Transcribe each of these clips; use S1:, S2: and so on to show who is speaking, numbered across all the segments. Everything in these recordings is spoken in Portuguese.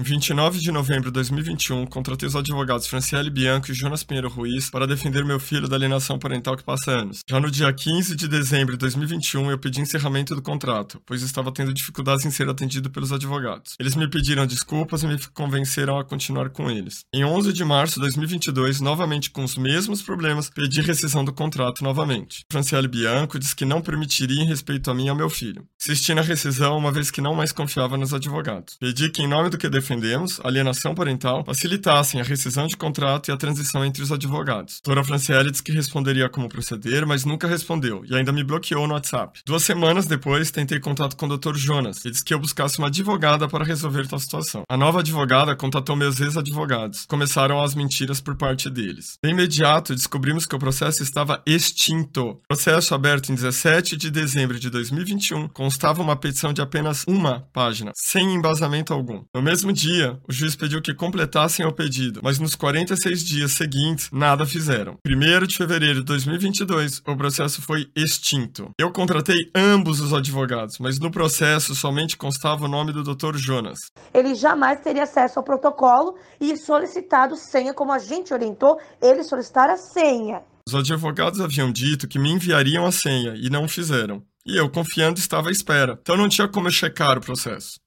S1: Em 29 de novembro de 2021, contratei os advogados Franciele Bianco e Jonas Pinheiro Ruiz para defender meu filho da alienação parental que passa anos. Já no dia 15 de dezembro de 2021, eu pedi encerramento do contrato, pois estava tendo dificuldades em ser atendido pelos advogados. Eles me pediram desculpas e me convenceram a continuar com eles. Em 11 de março de 2022, novamente com os mesmos problemas, pedi rescisão do contrato novamente. Franciele Bianco disse que não permitiria em respeito a mim e ao meu filho. Insisti na rescisão uma vez que não mais confiava nos advogados. Pedi que, em nome do que defendemos, alienação parental, facilitassem a rescisão de contrato e a transição entre os advogados. Doutora Franciele disse que responderia como proceder, mas nunca respondeu e ainda me bloqueou no WhatsApp. Duas semanas depois, tentei contato com o Dr. Jonas e disse que eu buscasse uma advogada para resolver tal situação. A nova advogada contatou meus ex-advogados. Começaram as mentiras por parte deles. De imediato, descobrimos que o processo estava extinto. Processo aberto em 17 de dezembro de 2021 constava uma petição de apenas uma página, sem embasamento algum. No mesmo dia, o juiz pediu que completassem o pedido, mas nos 46 dias seguintes, nada fizeram. 1 de fevereiro de 2022, o processo foi extinto. Eu contratei ambos os advogados, mas no processo somente constava o nome do Dr. Jonas.
S2: Ele jamais teria acesso ao protocolo e solicitado senha, como a gente orientou, ele solicitar a senha.
S1: Os advogados haviam dito que me enviariam a senha e não fizeram. E eu, confiando, estava à espera. Então não tinha como checar o processo.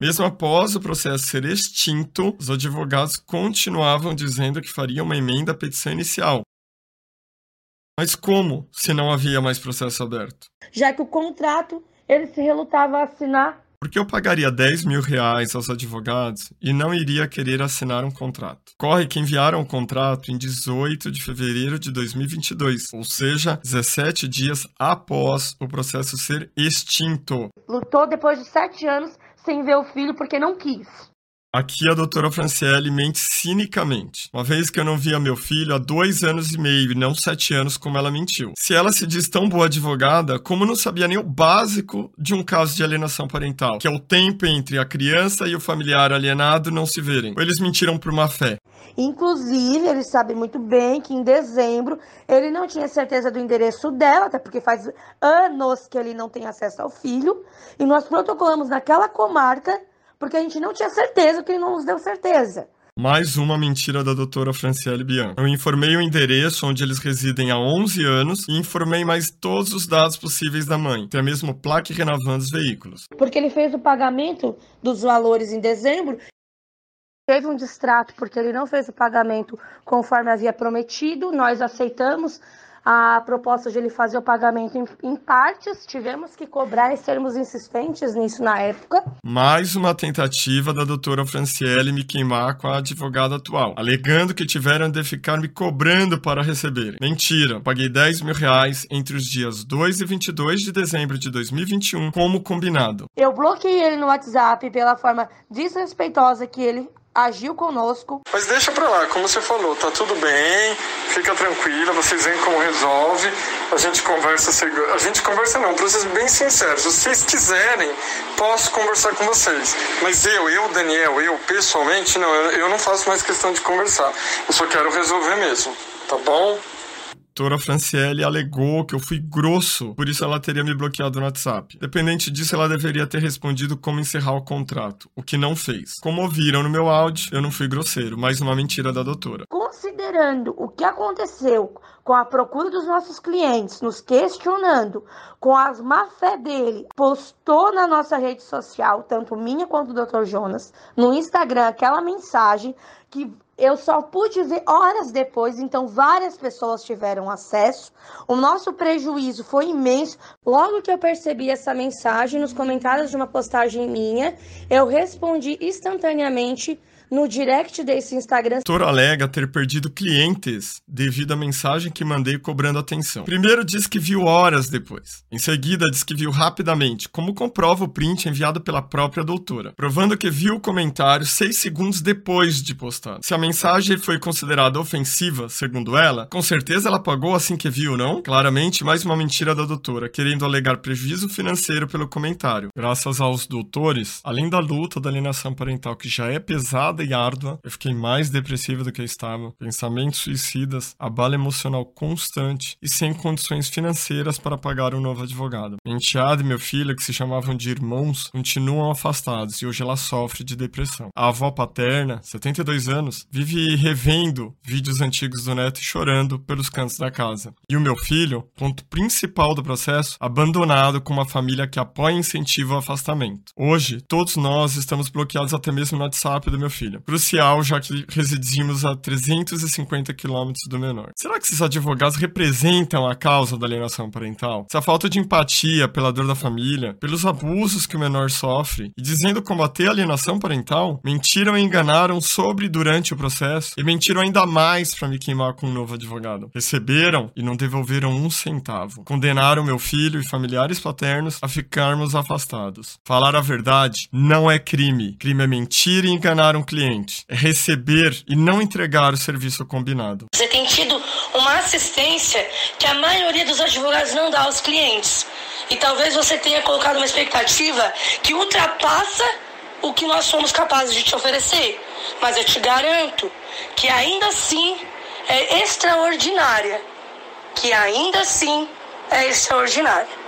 S1: Mesmo após o processo ser extinto, os advogados continuavam dizendo que fariam uma emenda à petição inicial. Mas como, se não havia mais processo aberto?
S2: Já que o contrato ele se relutava a assinar.
S1: Porque eu pagaria 10 mil reais aos advogados e não iria querer assinar um contrato. Corre que enviaram o contrato em 18 de fevereiro de 2022, ou seja, 17 dias após o processo ser extinto.
S2: Lutou depois de sete anos sem ver o filho porque não quis.
S1: Aqui a doutora Franciele mente cinicamente, uma vez que eu não via meu filho há dois anos e meio e não sete anos como ela mentiu. Se ela se diz tão boa advogada, como não sabia nem o básico de um caso de alienação parental, que é o tempo entre a criança e o familiar alienado não se verem. Ou eles mentiram por má fé.
S2: Inclusive, ele sabe muito bem que em dezembro ele não tinha certeza do endereço dela, até porque faz anos que ele não tem acesso ao filho, e nós protocolamos naquela comarca porque a gente não tinha certeza que ele não nos deu certeza.
S1: Mais uma mentira da doutora Franciele Bianco. Eu informei o endereço onde eles residem há 11 anos e informei mais todos os dados possíveis da mãe, até mesmo placa e renavan dos veículos.
S2: Porque ele fez o pagamento dos valores em dezembro teve um distrato porque ele não fez o pagamento conforme havia prometido, nós aceitamos a proposta de ele fazer o pagamento em, em, partes, tivemos que cobrar e sermos insistentes nisso na época.
S1: Mais uma tentativa da doutora Franciele me queimar com a advogada atual, alegando que tiveram de ficar me cobrando para receber. Mentira, paguei 10 mil reais entre os dias 2 e 22 de dezembro de 2021, como combinado.
S2: Eu bloqueei ele no WhatsApp pela forma desrespeitosa que ele agiu conosco.
S1: Mas deixa pra lá, como você falou, tá tudo bem, fica tranquila, vocês veem como resolve, a gente conversa, a gente conversa não, pra vocês bem sinceros, se vocês quiserem, posso conversar com vocês, mas eu, eu, Daniel, eu, pessoalmente, não, eu, eu não faço mais questão de conversar, eu só quero resolver mesmo, tá bom? Doutora Franciele alegou que eu fui grosso, por isso ela teria me bloqueado no WhatsApp. Dependente disso, ela deveria ter respondido como encerrar o contrato, o que não fez. Como ouviram no meu áudio, eu não fui grosseiro, mais uma mentira da doutora.
S2: Considerando o que aconteceu com a procura dos nossos clientes, nos questionando, com as má fé dele, postou na nossa rede social, tanto minha quanto do Dr. Jonas, no Instagram, aquela mensagem que eu só pude ver horas depois, então várias pessoas tiveram acesso. O nosso prejuízo foi imenso. Logo que eu percebi essa mensagem nos comentários de uma postagem minha, eu respondi instantaneamente no direct desse Instagram.
S1: Doutor alega ter perdido clientes devido à mensagem que mandei cobrando atenção. Primeiro diz que viu horas depois. Em seguida diz que viu rapidamente, como comprova o print enviado pela própria doutora, provando que viu o comentário seis segundos depois de postado. Se a mensagem foi considerada ofensiva, segundo ela, com certeza ela pagou assim que viu, não? Claramente, mais uma mentira da doutora, querendo alegar prejuízo financeiro pelo comentário. Graças aos doutores, além da luta da alienação parental que já é pesada, pesada e árdua. Eu fiquei mais depressivo do que eu estava. Pensamentos suicidas, abalo emocional constante e sem condições financeiras para pagar um novo advogado. Minha enteada e meu filho, que se chamavam de irmãos, continuam afastados e hoje ela sofre de depressão. A avó paterna, 72 anos, vive revendo vídeos antigos do neto e chorando pelos cantos da casa. E o meu filho, ponto principal do processo, abandonado com uma família que apoia e incentiva o afastamento. Hoje, todos nós estamos bloqueados até mesmo no WhatsApp do meu filho. Crucial, já que residimos a 350 quilômetros do menor. Será que esses advogados representam a causa da alienação parental? Se a falta de empatia pela dor da família, pelos abusos que o menor sofre, e dizendo combater a alienação parental, mentiram e enganaram sobre e durante o processo, e mentiram ainda mais para me queimar com um novo advogado. Receberam e não devolveram um centavo. Condenaram meu filho e familiares paternos a ficarmos afastados. Falar a verdade não é crime. Crime é mentir e enganar um cliente. É receber e não entregar o serviço combinado.
S3: Você tem tido uma assistência que a maioria dos advogados não dá aos clientes. E talvez você tenha colocado uma expectativa que ultrapassa o que nós somos capazes de te oferecer. Mas eu te garanto que ainda assim é extraordinária. Que ainda assim é extraordinária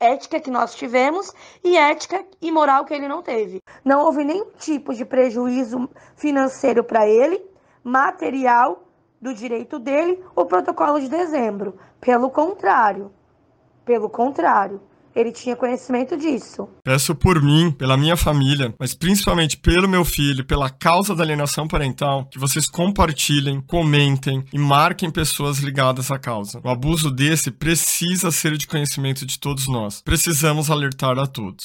S2: ética que nós tivemos e ética e moral que ele não teve. Não houve nenhum tipo de prejuízo financeiro para ele, material do direito dele, o protocolo de dezembro. Pelo contrário, pelo contrário, ele tinha conhecimento disso.
S1: Peço por mim, pela minha família, mas principalmente pelo meu filho, pela causa da alienação parental, que vocês compartilhem, comentem e marquem pessoas ligadas à causa. O abuso desse precisa ser de conhecimento de todos nós. Precisamos alertar a todos.